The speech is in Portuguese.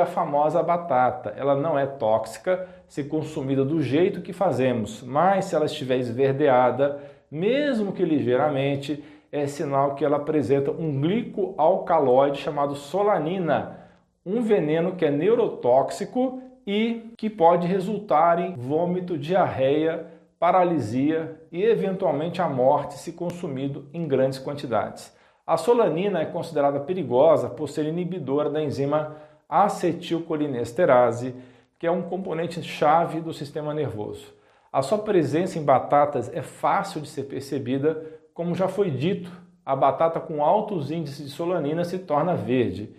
a famosa batata. Ela não é tóxica se consumida do jeito que fazemos, mas se ela estiver esverdeada, mesmo que ligeiramente, é sinal que ela apresenta um glicoalcaloide chamado solanina, um veneno que é neurotóxico e que pode resultar em vômito, diarreia, paralisia e eventualmente a morte se consumido em grandes quantidades. A solanina é considerada perigosa por ser inibidora da enzima acetilcolinesterase, que é um componente chave do sistema nervoso. A sua presença em batatas é fácil de ser percebida, como já foi dito, a batata com altos índices de solanina se torna verde.